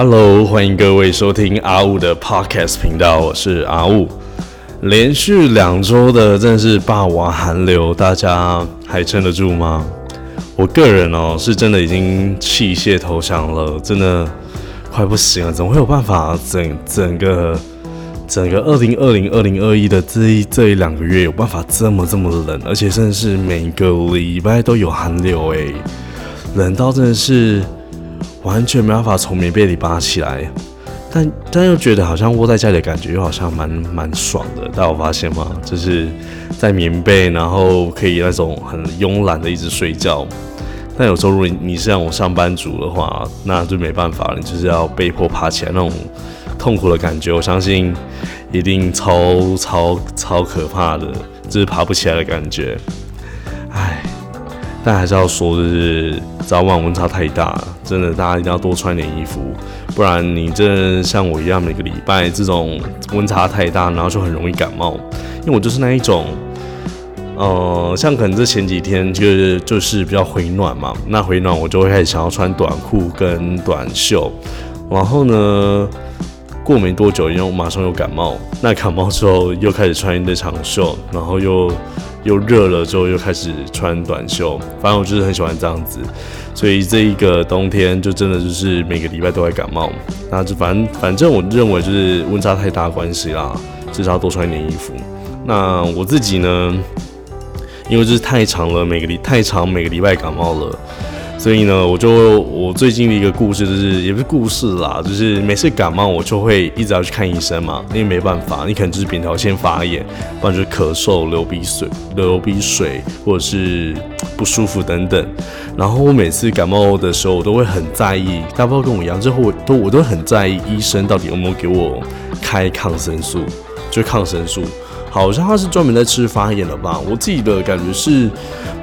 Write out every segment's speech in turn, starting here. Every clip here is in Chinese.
Hello，欢迎各位收听阿雾的 Podcast 频道，我是阿雾。连续两周的真的是霸王寒流，大家还撑得住吗？我个人哦，是真的已经弃械投降了，真的快不行了，怎么会有办法整整个整个二零二零二零二一的这一这一两个月有办法这么这么冷，而且甚至是每个礼拜都有寒流诶，冷到真的是。完全没办法从棉被里扒起来，但但又觉得好像窝在家里的感觉又好像蛮蛮爽的。大家有发现吗？就是在棉被，然后可以那种很慵懒的一直睡觉。但有时候如果你是让我上班族的话，那就没办法，你就是要被迫爬起来那种痛苦的感觉。我相信一定超超超可怕的，就是爬不起来的感觉。但还是要说，就是早晚温差太大，真的大家一定要多穿点衣服，不然你这像我一样，每个礼拜这种温差太大，然后就很容易感冒。因为我就是那一种，呃，像可能这前几天就是就是比较回暖嘛，那回暖我就会开始想要穿短裤跟短袖，然后呢，过没多久，因为我马上又感冒，那感冒之后又开始穿一堆长袖，然后又。又热了之后又开始穿短袖，反正我就是很喜欢这样子，所以这一个冬天就真的就是每个礼拜都会感冒。那就反正反正我认为就是温差太大关系啦，至少要多穿一点衣服。那我自己呢，因为就是太长了，每个礼太长每个礼拜感冒了。所以呢，我就我最近的一个故事就是，也不是故事啦，就是每次感冒我就会一直要去看医生嘛，因为没办法，你可能就是扁桃腺发炎，不然就是咳嗽、流鼻水、流鼻水，或者是不舒服等等。然后我每次感冒的时候，我都会很在意，大家不知道跟我一样，之后我都我都很在意医生到底有没有给我开抗生素，就抗生素。好像他是专门在吃发炎的吧？我自己的感觉是，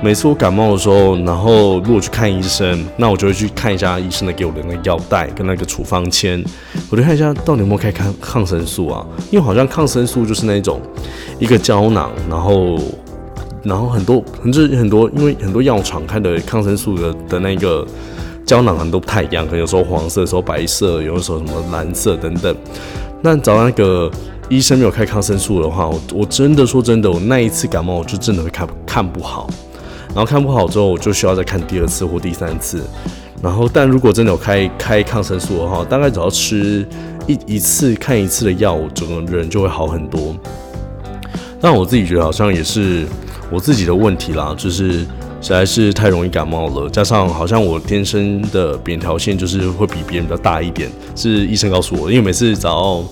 每次我感冒的时候，然后如果去看医生，那我就会去看一下医生的给我的那个药袋跟那个处方签，我就看一下到底有没有开抗抗生素啊？因为好像抗生素就是那种一个胶囊，然后然后很多就是很多，因为很多药厂开的抗生素的的那个胶囊很多不太一样，可能有时候黄色，有时候白色，有时候什么蓝色等等。那找那个。医生没有开抗生素的话，我我真的说真的，我那一次感冒我就真的会看看不好，然后看不好之后，我就需要再看第二次或第三次。然后，但如果真的有开开抗生素的话，大概只要吃一一次看一次的药，我整个人就会好很多。但我自己觉得好像也是我自己的问题啦，就是实在是太容易感冒了，加上好像我天生的扁桃腺就是会比别人比较大一点，是医生告诉我，因为每次只要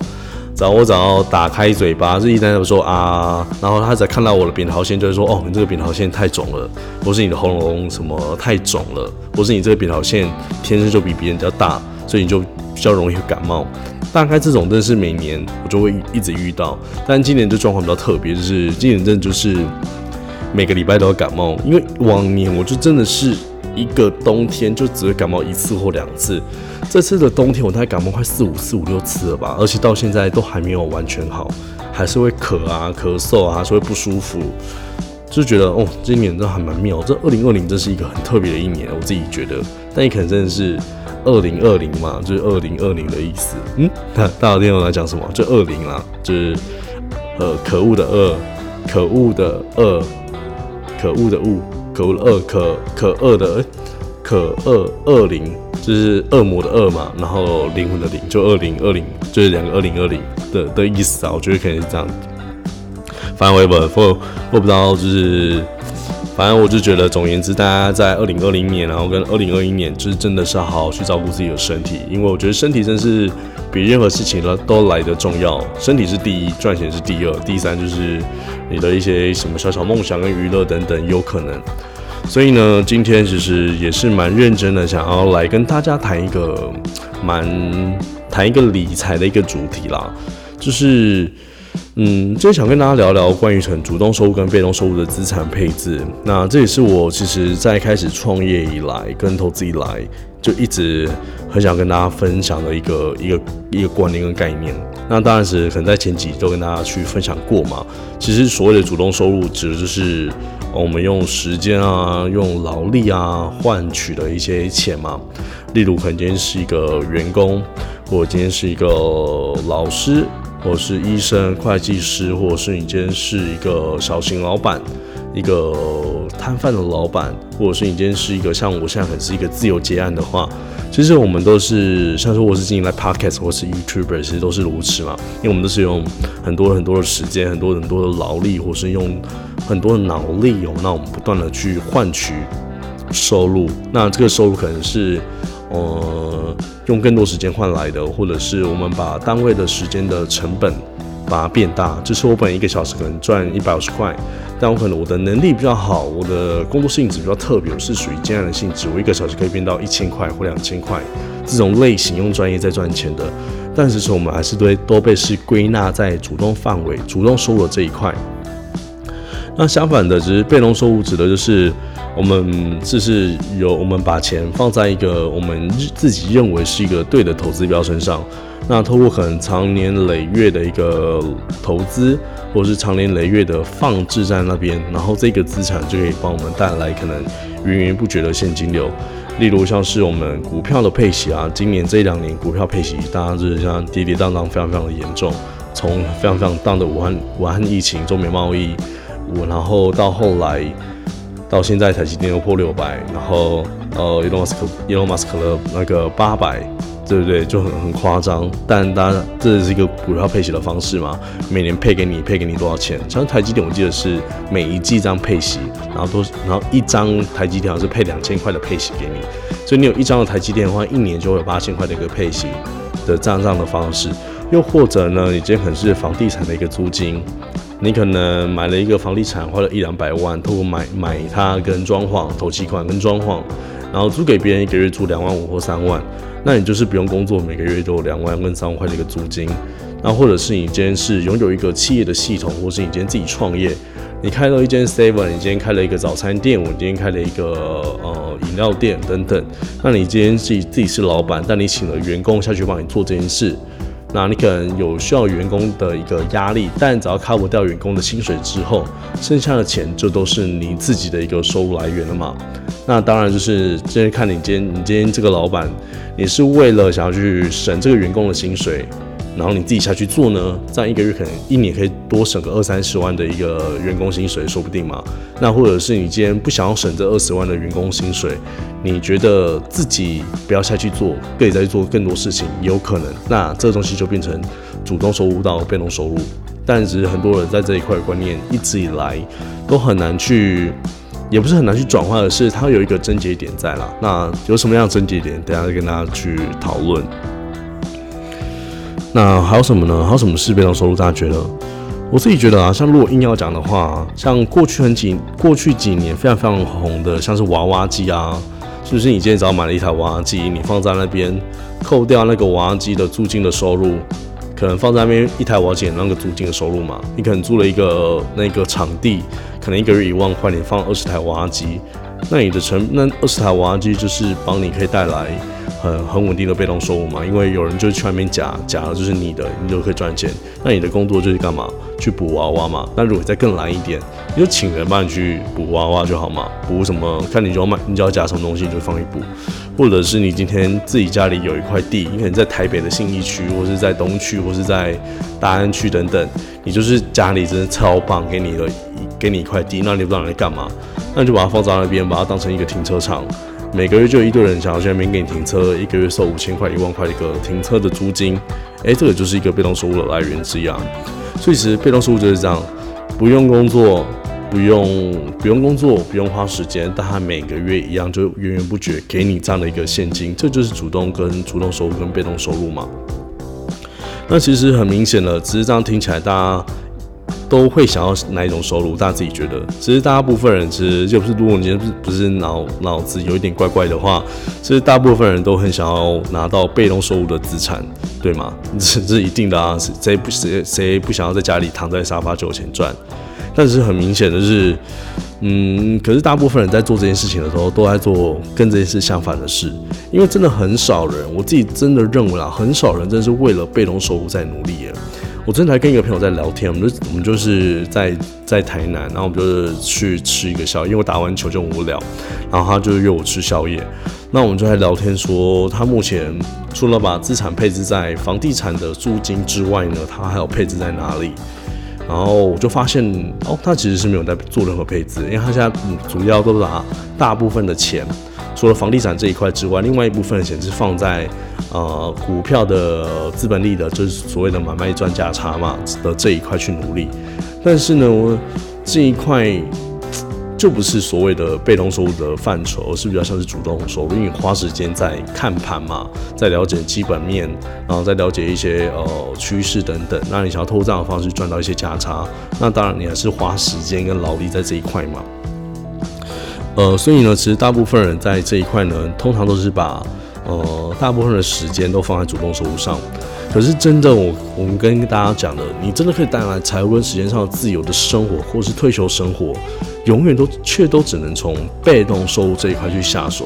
只要我只要打开嘴巴，就一旦他说啊，然后他只看到我的扁桃腺，就会说哦，你这个扁桃腺太肿了，或是你的喉咙什么太肿了，或是你这个扁桃腺天生就比别人比较大，所以你就比较容易感冒。大概这种真的是每年我就会一直遇到，但今年这状况比较特别，就是今年真的就是每个礼拜都要感冒，因为往年我就真的是。一个冬天就只会感冒一次或两次，这次的冬天我大概感冒快四五四五六次了吧，而且到现在都还没有完全好，还是会咳啊、咳嗽啊，还是会不舒服，就觉得哦，今年真的还蛮妙。这二零二零真是一个很特别的一年，我自己觉得，但也可能真的是二零二零嘛，就是二零二零的意思。嗯，大 大家听我来讲什么？就二零啦，就是呃，可恶的恶，可恶的恶，可恶的恶。可恶的恶，可可恶的，可恶恶灵，就是恶魔的恶嘛，然后灵魂的灵，就二零二零，就是两个二零二零的的意思啊。我觉得可能是这样。反正我也不，我不知道，就是，反正我就觉得，总而言之，大家在二零二零年，然后跟二零二一年，就是真的是要好好去照顾自己的身体，因为我觉得身体真是比任何事情呢都来得重要。身体是第一，赚钱是第二，第三就是。你的一些什么小小梦想跟娱乐等等有可能，所以呢，今天其实也是蛮认真的，想要来跟大家谈一个蛮谈一个理财的一个主题啦，就是嗯，今天想跟大家聊聊关于成主动收入跟被动收入的资产配置。那这也是我其实在开始创业以来跟投资以来就一直很想跟大家分享的一个一个一个观念跟概念。那当然是可能在前几都跟大家去分享过嘛。其实所谓的主动收入，指的就是我们用时间啊，用劳力啊换取的一些钱嘛。例如，可能今天是一个员工，或者今天是一个老师，或者是医生、会计师，或者是你今天是一个小型老板。一个摊贩的老板，或者是你今天是一个像我现在很是一个自由结案的话，其实我们都是像说我是经营来 podcast 或是 YouTuber，其实都是如此嘛，因为我们都是用很多很多的时间，很多很多的劳力，或是用很多的脑力，哦，那我们不断的去换取收入，那这个收入可能是呃用更多时间换来的，或者是我们把单位的时间的成本。把它变大，就是我本一个小时可能赚一百五十块，但我可能我的能力比较好，我的工作性质比较特别，我是属于这样的性质，我一个小时可以变到一千块或两千块这种类型，用专业在赚钱的。但是说我们还是对都被是归纳在主动范围、主动收入这一块。那相反的，只是被动收入指的就是我们就是有我们把钱放在一个我们自己认为是一个对的投资标身上。那透过可能长年累月的一个投资，或者是长年累月的放置在那边，然后这个资产就可以帮我们带来可能源源不绝的现金流。例如像是我们股票的配息啊，今年这两年股票配息，大家就是像跌跌荡荡，非常非常的严重。从非常非常大的武汉武汉疫情、中美贸易，我然后到后来到现在台积电又破六百，然后呃，伊隆马斯克伊隆马斯克的那个八百。对不对？就很很夸张，但当然这是一个股票配息的方式嘛，每年配给你，配给你多少钱？像台积电，我记得是每一季这样配息，然后都然后一张台积电是配两千块的配息给你，所以你有一张的台积电的话，一年就会有八千块的一个配息的这样的方式。又或者呢，你今天可能是房地产的一个租金，你可能买了一个房地产花了一两百万，透过买买它跟装潢、投期款跟装潢，然后租给别人一个月租两万五或三万。那你就是不用工作，每个月都有两万跟三万块的一个租金。那或者是你今天是拥有一个企业的系统，或是你今天自己创业，你开了一间 Seven，你今天开了一个早餐店，我今天开了一个呃饮料店等等。那你今天自己自己是老板，但你请了员工下去帮你做这件事。那你可能有需要员工的一个压力，但只要 cover 掉员工的薪水之后，剩下的钱就都是你自己的一个收入来源了嘛。那当然就是今天看你今天你今天这个老板，你是为了想要去省这个员工的薪水。然后你自己下去做呢，这样一个月可能一年可以多省个二三十万的一个员工薪水，说不定嘛。那或者是你今天不想要省这二十万的员工薪水，你觉得自己不要下去做，可以再做更多事情，有可能。那这个东西就变成主动收入到被动收入。但是很多人在这一块观念一直以来都很难去，也不是很难去转化的是，它有一个症结点在啦。那有什么样的症结点？等下再跟大家去讨论。那还有什么呢？还有什么是被动收入？大家觉得？我自己觉得啊，像如果硬要讲的话，像过去很几过去几年非常非常红的，像是娃娃机啊，是不是？你今天只要买了一台娃娃机，你放在那边，扣掉那个娃娃机的租金的收入，可能放在那边一台娃娃机那个租金的收入嘛？你可能租了一个那个场地，可能一个月一万块，你放二十台娃娃机，那你的成那二十台娃娃机就是帮你可以带来。很很稳定的被动收入嘛，因为有人就去外面夹夹的就是你的，你就可以赚钱。那你的工作就是干嘛？去补娃娃嘛。那如果再更难一点，你就请人帮你去补娃娃就好嘛。补什么？看你就要买，你就要夹什么东西，你就放一补。或者是你今天自己家里有一块地，你可能在台北的信义区，或是在东区，或是在大安区等等，你就是家里真的超棒，给你的给你一块地，那你不知道来干嘛？那你就把它放在那边，把它当成一个停车场。每个月就一堆人想要去那边给你停车，一个月收五千块、一万块的一个停车的租金，哎，这个就是一个被动收入的来源之一啊。所以其实被动收入就是这样，不用工作，不用不用工作，不用花时间，但它每个月一样就源源不绝给你这样的一个现金，这就是主动跟主动收入跟被动收入嘛。那其实很明显的，只是这样听起来大家。都会想要哪一种收入？大家自己觉得，其实大部分人其实就是，如果你不是不是脑脑子有一点怪怪的话，其实大部分人都很想要拿到被动收入的资产，对吗？这是一定的啊，谁不谁谁不想要在家里躺在沙发就有钱赚？但是很明显的是，嗯，可是大部分人在做这件事情的时候，都在做跟这件事相反的事，因为真的很少人，我自己真的认为啊，很少人真的是为了被动收入在努力。我昨天才跟一个朋友在聊天，我们就我们就是在在台南，然后我们就是去吃一个宵夜，因为我打完球就很无聊，然后他就约我吃宵夜，那我们就在聊天说，他目前除了把资产配置在房地产的租金之外呢，他还有配置在哪里？然后我就发现，哦，他其实是没有在做任何配置，因为他现在主要都拿大部分的钱，除了房地产这一块之外，另外一部分的钱是放在。呃，股票的资本利的，就是所谓的买卖赚价差嘛的这一块去努力，但是呢，我这一块就不是所谓的被动收入的范畴，而是比较像是主动收入，因为你花时间在看盘嘛，在了解基本面，然后再了解一些呃趋势等等。那你想要透过这样的方式赚到一些价差，那当然你还是花时间跟劳力在这一块嘛。呃，所以呢，其实大部分人在这一块呢，通常都是把。呃，大部分的时间都放在主动收入上，可是真的，我我们跟大家讲的，你真的可以带来财务跟时间上的自由的生活，或是退休生活，永远都却都只能从被动收入这一块去下手。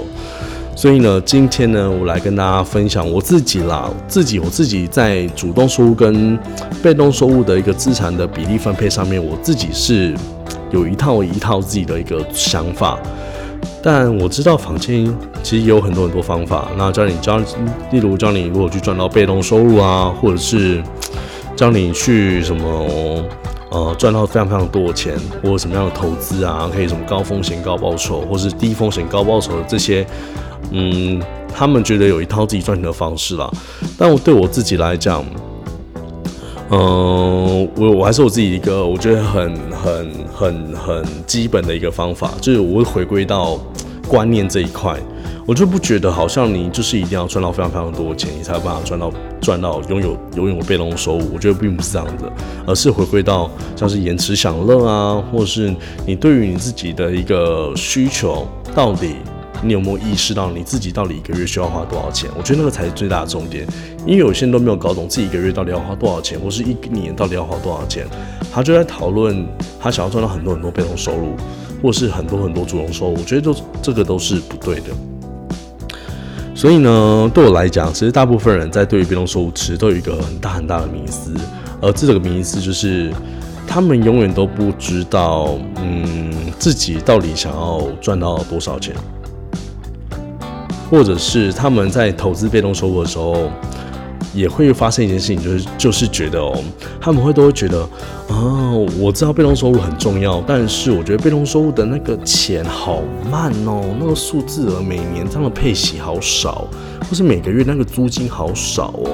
所以呢，今天呢，我来跟大家分享我自己啦，自己我自己在主动收入跟被动收入的一个资产的比例分配上面，我自己是有一套一套自己的一个想法。但我知道房间其实也有很多很多方法，那教你教，例如教你如果去赚到被动收入啊，或者是教你去什么呃赚到非常非常多的钱，或者什么样的投资啊，可以什么高风险高报酬，或是低风险高报酬的这些，嗯，他们觉得有一套自己赚钱的方式啦。但我对我自己来讲，嗯，我我还是我自己一个我觉得很很很很基本的一个方法，就是我会回归到观念这一块，我就不觉得好像你就是一定要赚到非常非常多钱，你才有办法赚到赚到拥有拥有被动收入。我觉得并不是这样的，而是回归到像是延迟享乐啊，或是你对于你自己的一个需求到底。你有没有意识到你自己到底一个月需要花多少钱？我觉得那个才是最大的重点，因为有些人都没有搞懂自己一个月到底要花多少钱，或是一年到底要花多少钱，他就在讨论他想要赚到很多很多被动收入，或是很多很多主动收入。我觉得都这个都是不对的。所以呢，对我来讲，其实大部分人在对于被动收入其实都有一个很大很大的迷思，而这个迷思就是他们永远都不知道，嗯，自己到底想要赚到多少钱。或者是他们在投资被动收入的时候，也会发生一件事情，就是就是觉得哦，他们会都会觉得啊，我知道被动收入很重要，但是我觉得被动收入的那个钱好慢哦，那个数字额每年这样的配息好少，或是每个月那个租金好少哦，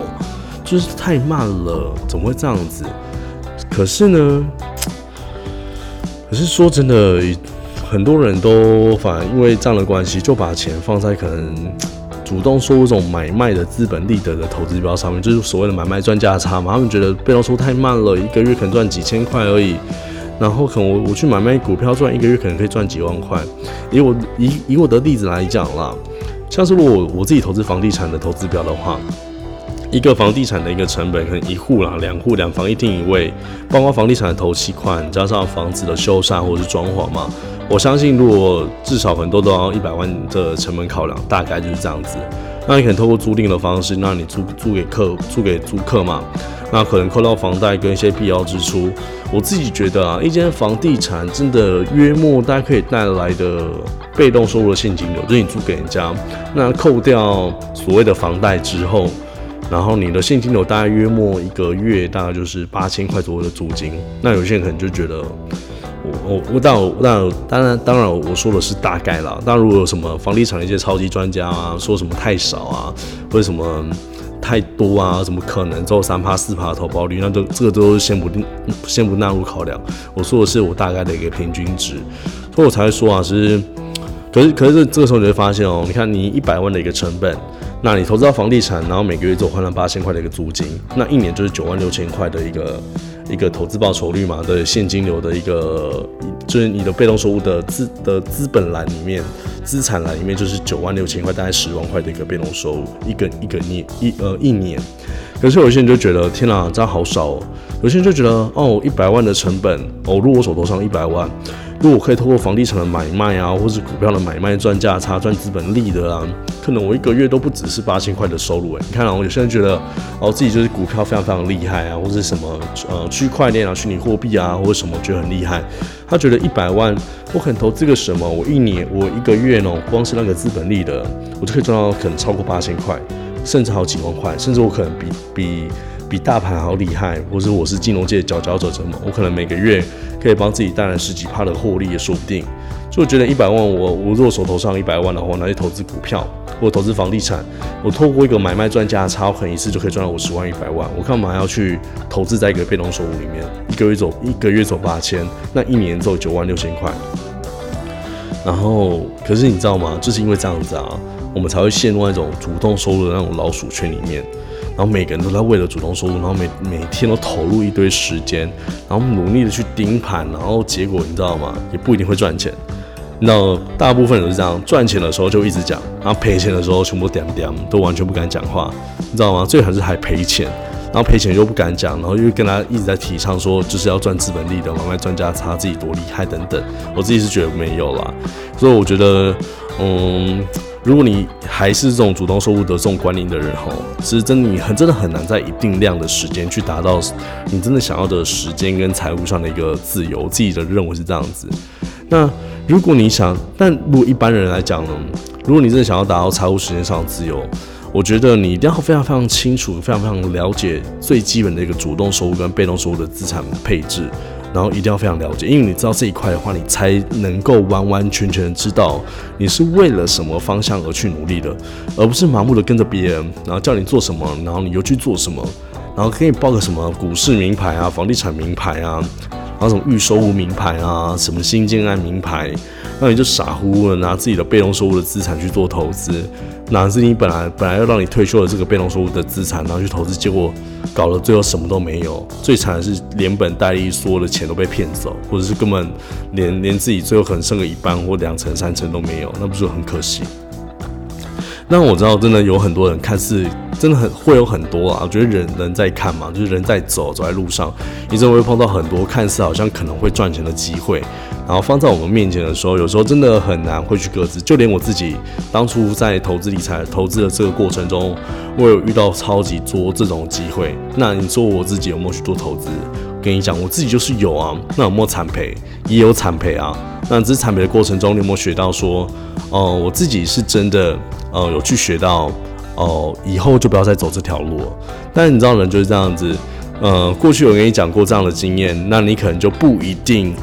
就是太慢了，怎么会这样子？可是呢，可是说真的。很多人都反而因为这样的关系，就把钱放在可能主动收这种买卖的资本利得的投资标上面，就是所谓的买卖赚价差嘛。他们觉得被动收太慢了，一个月可能赚几千块而已。然后可能我我去买卖股票赚一个月可能可以赚几万块。以我以以我的例子来讲啦，像是如果我自己投资房地产的投资标的话。一个房地产的一个成本，可能一户啦，两户两房一厅一卫，包括房地产的头期款，加上房子的修缮或者是装潢嘛。我相信，如果至少很多都要一百万的成本考量，大概就是这样子。那你可能透过租赁的方式，那你租租给客，租给租客嘛，那可能扣到房贷跟一些必要支出。我自己觉得啊，一间房地产真的约莫大家可以带来的被动收入的现金流，就是你租给人家，那扣掉所谓的房贷之后。然后你的现金流大概约莫一个月大概就是八千块左右的租金，那有些人可能就觉得，我我我当然当然当然当然我说的是大概啦，那如果有什么房地产的一些超级专家啊，说什么太少啊，或者什么太多啊，怎么可能只有三趴四趴的投保率，那都这个都先不定先不纳入考量。我说的是我大概的一个平均值，所以我才会说啊，是，可是可是这个时候你会发现哦，你看你一百万的一个成本。那你投资到房地产，然后每个月只换了八千块的一个租金，那一年就是九万六千块的一个一个投资报酬率嘛的现金流的一个，就是你的被动收入的资的资本栏里面，资产栏里面就是九万六千块，大概十万块的一个被动收入，一个一个年一呃一年。可是有些人就觉得天哪，这样好少哦。有些人就觉得，哦，一百万的成本，哦，如果我手头上一百万。如果我可以透过房地产的买卖啊，或是股票的买卖赚价差、赚资本利的啊，可能我一个月都不只是八千块的收入诶。你看啊，有些人觉得哦自己就是股票非常非常厉害啊，或者什么呃区块链啊、虚拟货币啊，或者什么觉得很厉害。他觉得一百万我可能投资个什么，我一年我一个月呢，光是那个资本利的，我就可以赚到可能超过八千块，甚至好几万块，甚至我可能比比。比大盘好厉害，或者我是金融界佼佼者，什么？我可能每个月可以帮自己带来十几趴的获利也说不定。就我觉得一百万，我我如果手头上一百万的话，拿去投资股票或投资房地产，我透过一个买卖赚价差，可能一次就可以赚到五十万、一百万。我干嘛要去投资在一个被动收入里面？一个月走一个月走八千，那一年走九万六千块。然后，可是你知道吗？就是因为这样子啊，我们才会陷入那种主动收入的那种老鼠圈里面。然后每个人都在为了主动收入，然后每每天都投入一堆时间，然后努力的去盯盘，然后结果你知道吗？也不一定会赚钱。那，大部分人是这样，赚钱的时候就一直讲，然后赔钱的时候全部点点，都完全不敢讲话，你知道吗？最还是还赔钱，然后赔钱又不敢讲，然后又跟他一直在提倡说就是要赚资本利的，买卖赚价差，自己多厉害等等。我自己是觉得没有啦，所以我觉得，嗯。如果你还是这种主动收入的这种管理的人哈，其实真的你很真的很难在一定量的时间去达到你真的想要的时间跟财务上的一个自由。自己的认为是这样子。那如果你想，但如果一般人来讲呢，如果你真的想要达到财务时间上的自由，我觉得你一定要非常非常清楚、非常非常了解最基本的一个主动收入跟被动收入的资产配置。然后一定要非常了解，因为你知道这一块的话，你才能够完完全全知道你是为了什么方向而去努力的，而不是盲目的跟着别人，然后叫你做什么，然后你又去做什么，然后给你报个什么股市名牌啊、房地产名牌啊，然后什么预收入名牌啊、什么新建案名牌，那你就傻乎乎的拿自己的被动收入的资产去做投资。哪是你本来本来要让你退休的这个被动收入的资产，然后去投资，结果搞了最后什么都没有。最惨的是连本带利所有的钱都被骗走，或者是根本连连自己最后可能剩个一半或两成三成都没有，那不是很可惜？那我知道真的有很多人看似真的很会有很多啊，我觉得人人在看嘛，就是人在走走在路上，你真的会碰到很多看似好像可能会赚钱的机会。然后放在我们面前的时候，有时候真的很难会去各自。就连我自己当初在投资理财、投资的这个过程中，我有遇到超级多这种机会。那你说我自己有没有去做投资？跟你讲，我自己就是有啊。那有没有惨赔？也有惨赔啊。那只是惨赔的过程中，你有没有学到说，哦，我自己是真的，呃，有去学到，哦，以后就不要再走这条路。但你知道，人就是这样子，呃，过去有跟你讲过这样的经验，那你可能就不一定。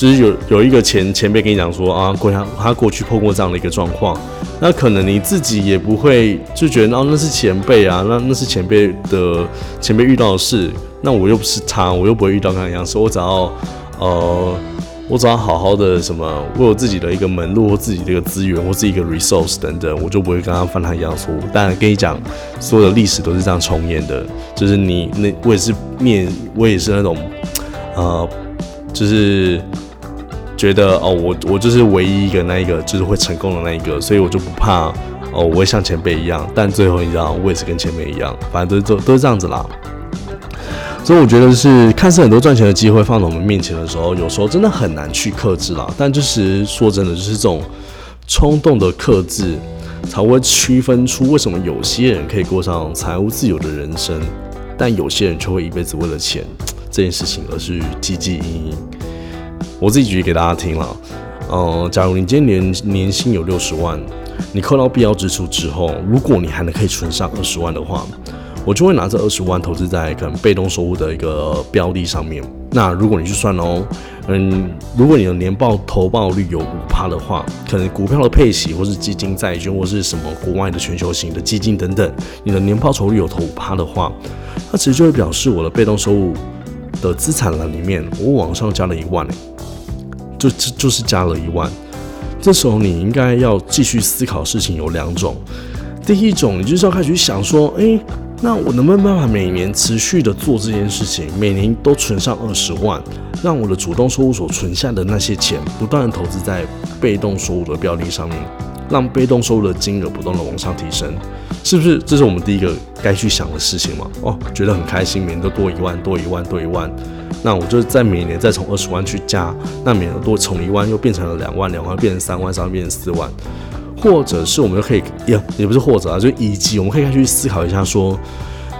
就是有有一个前前辈跟你讲说啊，过他他过去碰过这样的一个状况，那可能你自己也不会就觉得哦那是前辈啊，那那是前辈的前辈遇到的事，那我又不是他，我又不会遇到那样，所以我只要呃我只要好好的什么，为我自己的一个门路或自己的一个资源或是一个 resource 等等，我就不会跟他犯他一样错误。但跟你讲，所有的历史都是这样重演的，就是你那我也是面我也是那种呃。就是觉得哦，我我就是唯一一个那一个就是会成功的那一个，所以我就不怕哦，我会像前辈一样。但最后你知道，我也是跟前辈一样，反正都都都是这样子啦。所以我觉得是看似很多赚钱的机会放在我们面前的时候，有时候真的很难去克制啦。但就是说真的，就是这种冲动的克制，才会区分出为什么有些人可以过上财务自由的人生，但有些人却会一辈子为了钱。这件事情，而是积极营营。我自己举例给大家听了。呃，假如你今天年年薪有六十万，你扣到必要支出之后，如果你还能可以存上二十万的话，我就会拿这二十万投资在可能被动收入的一个标的上面。那如果你去算哦，嗯，如果你的年报投报率有五趴的话，可能股票的配息，或是基金、债券，或是什么国外的全球型的基金等等，你的年报酬率有投五趴的话，那其实就会表示我的被动收入。的资产栏里面，我往上加了一万，就就是加了一万。这时候你应该要继续思考事情有两种，第一种你就是要开始想说，哎，那我能不能办法每年持续的做这件事情，每年都存上二十万，让我的主动收入所存下的那些钱，不断的投资在被动收入的标的上面。让被动收入的金额不断的往上提升，是不是？这是我们第一个该去想的事情嘛？哦，觉得很开心，每年都多一万，多一万，多一万，那我就在每年再从二十万去加，那每年多从一万又变成了两万，两万变成三万，三万变成四万，或者是我们就可以也也不是或者啊，就以及我们可以去思考一下说，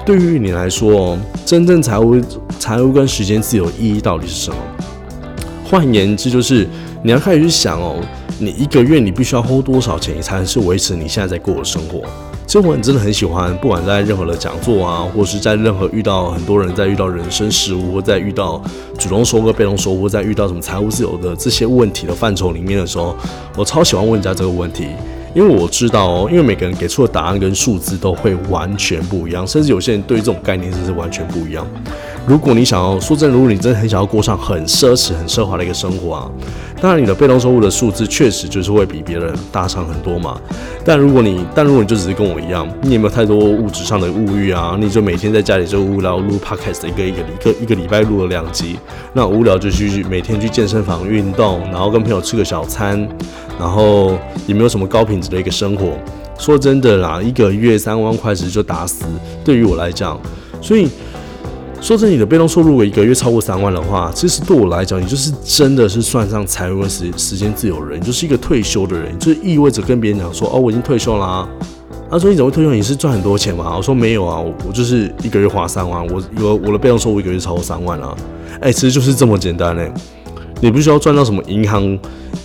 对于你来说，真正财务财务跟时间自由意义到底是什么？换言之，就是你要开始去想哦，你一个月你必须要花多少钱，你才能是维持你现在在过的生活。生活你真的很喜欢，不管在任何的讲座啊，或是在任何遇到很多人在遇到人生事物，或在遇到主动收割、被动收获，在遇到什么财务自由的这些问题的范畴里面的时候，我超喜欢问人家这个问题。因为我知道哦，因为每个人给出的答案跟数字都会完全不一样，甚至有些人对这种概念真是完全不一样。如果你想要说真，如果你真的很想要过上很奢侈、很奢华的一个生活啊，当然你的被动收入的数字确实就是会比别人大上很多嘛。但如果你，但如果你就只是跟我一样，你有没有太多物质上的物欲啊？你就每天在家里就无聊录 podcast，一个一个一个一个礼拜录了两集，那无聊就去每天去健身房运动，然后跟朋友吃个小餐。然后也没有什么高品质的一个生活。说真的啦，一个月三万块其实就打死。对于我来讲，所以说真，你的被动收入一个月超过三万的话，其实对我来讲，你就是真的是算上财务时时间自由人，就是一个退休的人，就意味着跟别人讲说，哦，我已经退休啦。他说你怎么会退休？你是赚很多钱吗？我说没有啊，我就是一个月花三万，我有我的被动收入一个月超过三万啊。哎，其实就是这么简单嘞。你不需要赚到什么银行，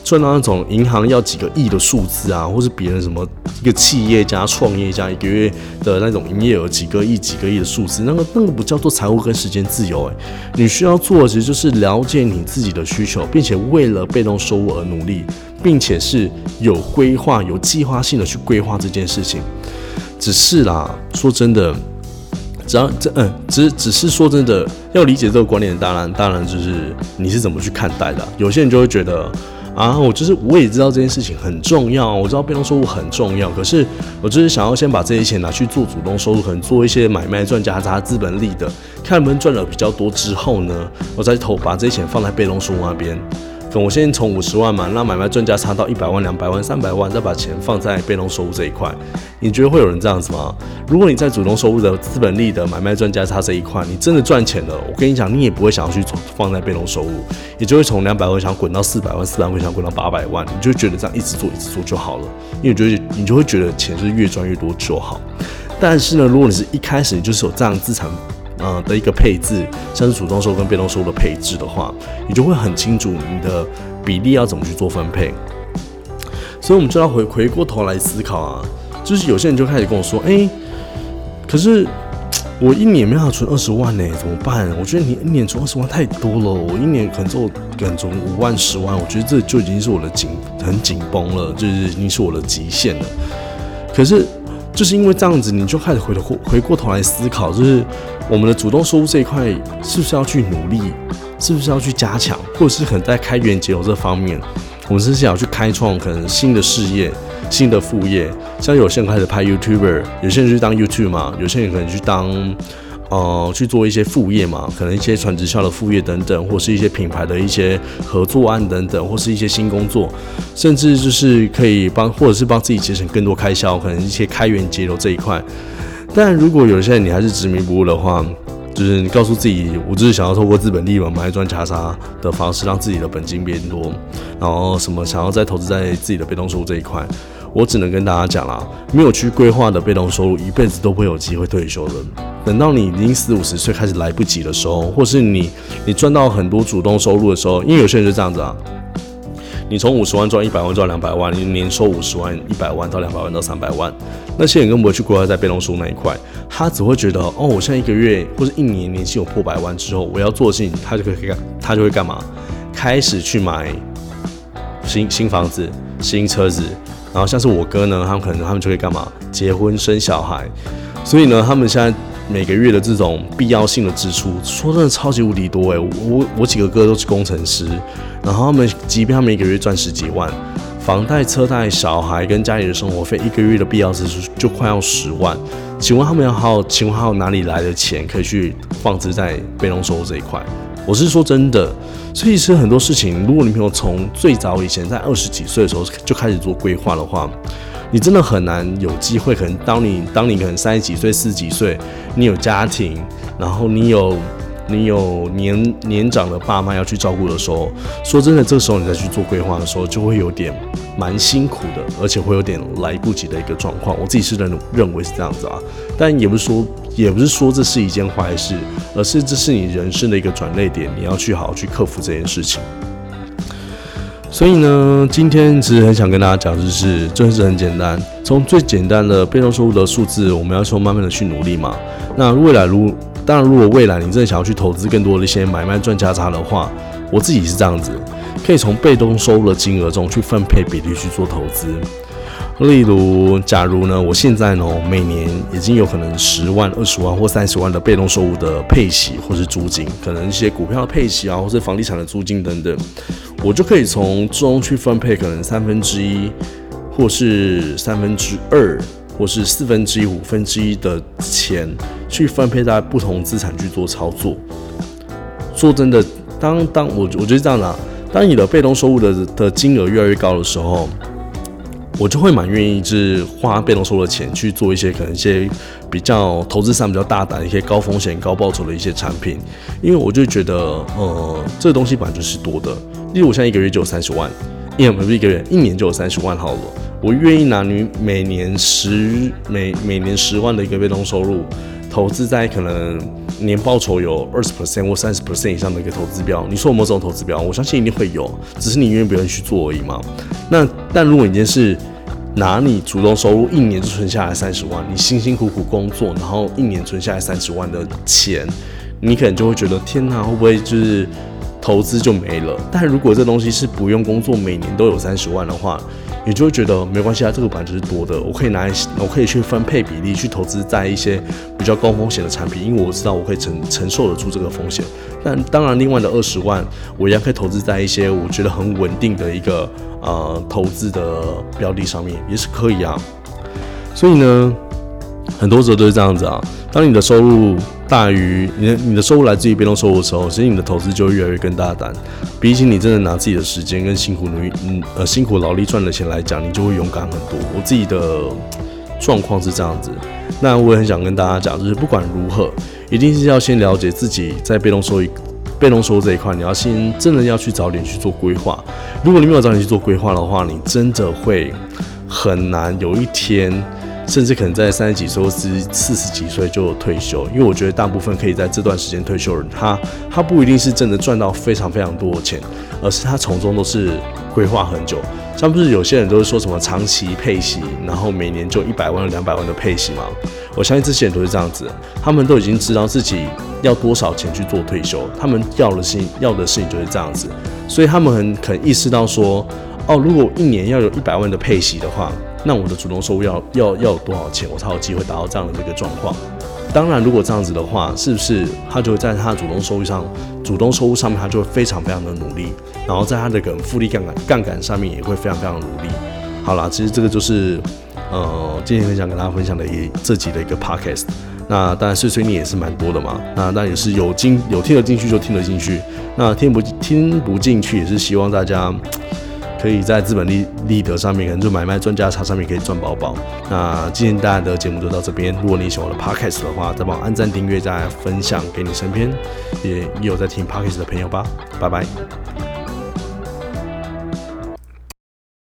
赚到那种银行要几个亿的数字啊，或是别人什么一个企业家、创业家一个月的那种营业额几个亿、几个亿的数字，那个那个不叫做财务跟时间自由诶，你需要做的其实就是了解你自己的需求，并且为了被动收入而努力，并且是有规划、有计划性的去规划这件事情。只是啦，说真的。只要这嗯，只只是说真的，要理解这个观念，当然当然就是你是怎么去看待的。有些人就会觉得啊，我就是我也知道这件事情很重要，我知道被动收入很重要，可是我就是想要先把这些钱拿去做主动收入，可能做一些买卖赚加杂资本利的，看能不能赚的比较多之后呢，我再投把这些钱放在被动收入那边。我先从五十万嘛，让买卖专家差到一百万、两百万、三百万，再把钱放在被动收入这一块。你觉得会有人这样子吗？如果你在主动收入的资本利得买卖专家差这一块，你真的赚钱了，我跟你讲，你也不会想要去放在被动收入，也就会从两百万想滚到四百万，四百万想滚到八百万，你就觉得这样一直做一直做就好了，因为觉得你就会觉得钱是越赚越多就好。但是呢，如果你是一开始你就是有这样资产。呃的一个配置，像是主动收跟被动收的配置的话，你就会很清楚你的比例要怎么去做分配。所以，我们就要回回过头来思考啊，就是有些人就开始跟我说：“哎，可是我一年没法存二十万呢，怎么办？”我觉得你一年存二十万太多了，我一年可能做可能存五万、十万，我觉得这就已经是我的紧很紧绷了，就是已经是我的极限了。可是。就是因为这样子，你就开始回头回过头来思考，就是我们的主动收入这一块是不是要去努力，是不是要去加强，或者是可能在开源节流这方面，我们是想要去开创可能新的事业、新的副业。像有些人开始拍 YouTuber，有些人去当 YouTube 嘛，有些人可能去当。呃，去做一些副业嘛，可能一些传直销的副业等等，或是一些品牌的一些合作案等等，或是一些新工作，甚至就是可以帮，或者是帮自己节省更多开销，可能一些开源节流这一块。但如果有些人你还是执迷不悟的话，就是你告诉自己，我就是想要透过资本利润买赚加差的方式，让自己的本金变多，然后什么想要再投资在自己的被动收入这一块。我只能跟大家讲啦，没有去规划的被动收入，一辈子都不会有机会退休的。等到你已经四五十岁开始来不及的时候，或是你你赚到很多主动收入的时候，因为有些人就这样子啊，你从五十万赚一百万赚两百万，你年收五十万、一百万到两百万到三百万，那些人根本不会去规划在被动收入那一块，他只会觉得哦，我现在一个月或者一年年薪有破百万之后，我要做的事情，他就可以干，他就会干嘛？开始去买新新房子、新车子。然后像是我哥呢，他们可能他们就会干嘛？结婚生小孩，所以呢，他们现在每个月的这种必要性的支出，说真的超级无敌多诶。我我几个哥都是工程师，然后他们即便他们一个月赚十几万，房贷、车贷、小孩跟家里的生活费，一个月的必要支出就快要十万。请问他们要好，请问还有哪里来的钱可以去放置在被动收入这一块？我是说真的，所以其实很多事情，如果你没有从最早以前在二十几岁的时候就开始做规划的话，你真的很难有机会。可能当你当你可能三十几岁、四十几岁，你有家庭，然后你有。你有年年长的爸妈要去照顾的时候，说真的，这个时候你再去做规划的时候，就会有点蛮辛苦的，而且会有点来不及的一个状况。我自己是认认为是这样子啊，但也不是说也不是说这是一件坏事，而是这是你人生的一个转捩点，你要去好好去克服这件事情。所以呢，今天其实很想跟大家讲，就是真的是很简单，从最简单的被动收入的数字，我们要从慢慢的去努力嘛。那未来如当然，如果未来你真的想要去投资更多的一些买卖赚价差的话，我自己是这样子，可以从被动收入的金额中去分配比例去做投资。例如，假如呢，我现在呢每年已经有可能十万、二十万或三十万的被动收入的配息或是租金，可能一些股票的配息啊，或是房地产的租金等等，我就可以从中去分配可能三分之一或是三分之二。或是四分之一、五分之一的钱去分配在不同资产去做操作。说真的，当当我我觉得这样的，当你的被动收入的的金额越来越高的时候，我就会蛮愿意是花被动收入的钱去做一些可能一些比较投资上比较大胆、一些高风险高报酬的一些产品，因为我就觉得，呃，这个东西本来就是多的。例如，我现在一个月就有三十万，一年不是一个月，一年就有三十万好了。我愿意拿你每年十每每年十万的一个被动收入，投资在可能年报酬有二十 percent 或三十 percent 以上的一个投资标。你说有没有这种投资标？我相信一定会有，只是你愿不愿意去做而已嘛。那但如果你今天是拿你主动收入一年就存下来三十万，你辛辛苦苦工作，然后一年存下来三十万的钱，你可能就会觉得天哪，会不会就是投资就没了？但如果这东西是不用工作，每年都有三十万的话，你就会觉得没关系啊，这个本来就是多的，我可以拿来，我可以去分配比例去投资在一些比较高风险的产品，因为我知道我可以承承受得住这个风险。但当然，另外的二十万，我一样可以投资在一些我觉得很稳定的一个呃投资的标的上面，也是可以啊。所以呢，很多时候都是这样子啊。当你的收入大于你的你的收入来自于被动收入的时候，其实你的投资就会越来越更大胆。比起你真的拿自己的时间跟辛苦努力，嗯呃辛苦劳力赚的钱来讲，你就会勇敢很多。我自己的状况是这样子，那我也很想跟大家讲，就是不管如何，一定是要先了解自己在被动收益、被动收入这一块，你要先真的要去早点去做规划。如果你没有早点去做规划的话，你真的会很难有一天。甚至可能在三十几岁或四四十几岁就退休，因为我觉得大部分可以在这段时间退休的人，他他不一定是真的赚到非常非常多的钱，而是他从中都是规划很久。像不是有些人都是说什么长期配息，然后每年就一百万两百万的配息吗？我相信这些人都是这样子，他们都已经知道自己要多少钱去做退休，他们要的事要的事情就是这样子，所以他们很可能意识到说，哦，如果一年要有一百万的配息的话。那我的主动收入要要要有多少钱，我才有机会达到这样的一个状况？当然，如果这样子的话，是不是他就会在他主动收入上，主动收入上面，他就会非常非常的努力，然后在他的个复利杠杆杠杆上面也会非常非常努力。好啦，其实这个就是呃，今天很想跟大家分享的一这集的一个 podcast。那当然碎碎念也是蛮多的嘛，那那也是有进有听得进去就听得进去，那听不听不进去也是希望大家。可以在资本利利得上面，可能就买卖专家差上面可以赚宝宝。那今天大家的节目就到这边。如果你喜欢我的 podcast 的话，再帮我按赞、订阅、再分享给你身边也有在听 podcast 的朋友吧。拜拜。